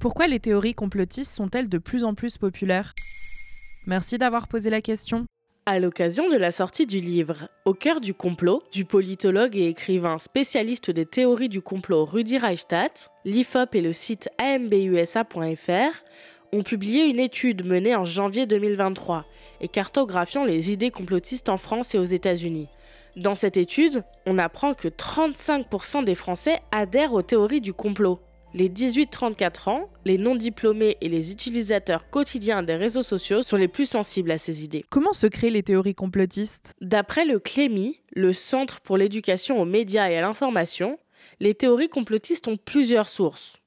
Pourquoi les théories complotistes sont-elles de plus en plus populaires? Merci d'avoir posé la question. À l'occasion de la sortie du livre Au cœur du complot du politologue et écrivain spécialiste des théories du complot Rudi Reichstadt, l'IFOP et le site ambusa.fr ont publié une étude menée en janvier 2023 et cartographiant les idées complotistes en France et aux États-Unis. Dans cette étude, on apprend que 35% des Français adhèrent aux théories du complot. Les 18-34 ans, les non-diplômés et les utilisateurs quotidiens des réseaux sociaux sont les plus sensibles à ces idées. Comment se créent les théories complotistes? D'après le CLEMI, le Centre pour l'éducation aux médias et à l'information, les théories complotistes ont plusieurs sources.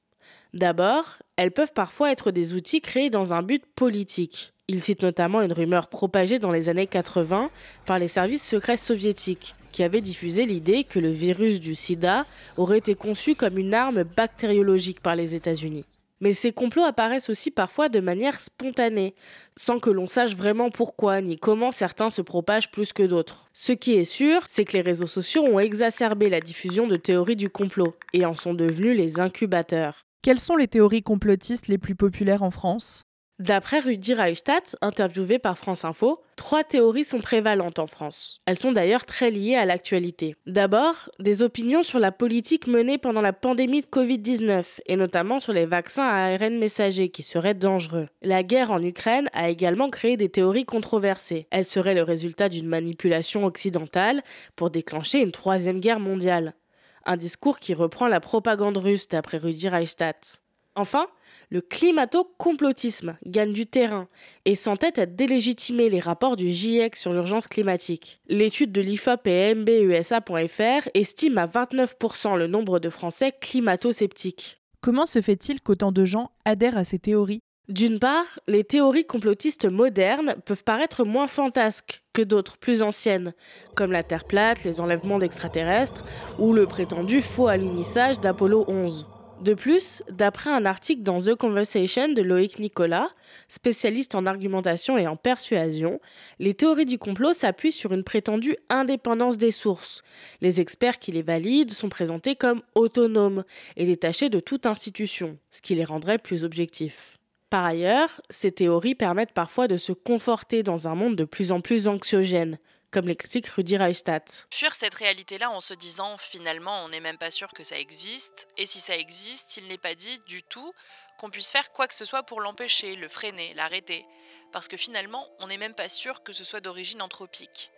D'abord, elles peuvent parfois être des outils créés dans un but politique. Il cite notamment une rumeur propagée dans les années 80 par les services secrets soviétiques qui avait diffusé l'idée que le virus du sida aurait été conçu comme une arme bactériologique par les États-Unis. Mais ces complots apparaissent aussi parfois de manière spontanée, sans que l'on sache vraiment pourquoi ni comment certains se propagent plus que d'autres. Ce qui est sûr, c'est que les réseaux sociaux ont exacerbé la diffusion de théories du complot et en sont devenus les incubateurs. Quelles sont les théories complotistes les plus populaires en France? D'après Rudi Reichstadt, interviewé par France Info, trois théories sont prévalentes en France. Elles sont d'ailleurs très liées à l'actualité. D'abord, des opinions sur la politique menée pendant la pandémie de Covid-19, et notamment sur les vaccins à ARN messager qui seraient dangereux. La guerre en Ukraine a également créé des théories controversées. Elles seraient le résultat d'une manipulation occidentale pour déclencher une troisième guerre mondiale. Un discours qui reprend la propagande russe d'après Rudi Reichstadt. Enfin, le climato-complotisme gagne du terrain et s'entête à délégitimer les rapports du GIEC sur l'urgence climatique. L'étude de l'IFOP et MBUSA.fr estime à 29% le nombre de Français climato-sceptiques. Comment se fait-il qu'autant de gens adhèrent à ces théories? D'une part, les théories complotistes modernes peuvent paraître moins fantasques que d'autres plus anciennes, comme la Terre plate, les enlèvements d'extraterrestres ou le prétendu faux alunissage d'Apollo 11. De plus, d'après un article dans The Conversation de Loïc Nicolas, spécialiste en argumentation et en persuasion, les théories du complot s'appuient sur une prétendue indépendance des sources. Les experts qui les valident sont présentés comme autonomes et détachés de toute institution, ce qui les rendrait plus objectifs. Par ailleurs, ces théories permettent parfois de se conforter dans un monde de plus en plus anxiogène, comme l'explique Rudi Reichstadt. Fuir cette réalité-là en se disant finalement on n'est même pas sûr que ça existe, et si ça existe, il n'est pas dit du tout qu'on puisse faire quoi que ce soit pour l'empêcher, le freiner, l'arrêter, parce que finalement on n'est même pas sûr que ce soit d'origine anthropique.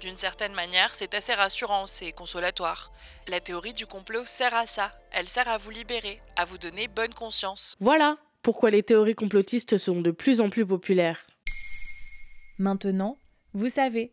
D'une certaine manière, c'est assez rassurant, c'est consolatoire. La théorie du complot sert à ça, elle sert à vous libérer, à vous donner bonne conscience. Voilà pourquoi les théories complotistes sont de plus en plus populaires. Maintenant, vous savez.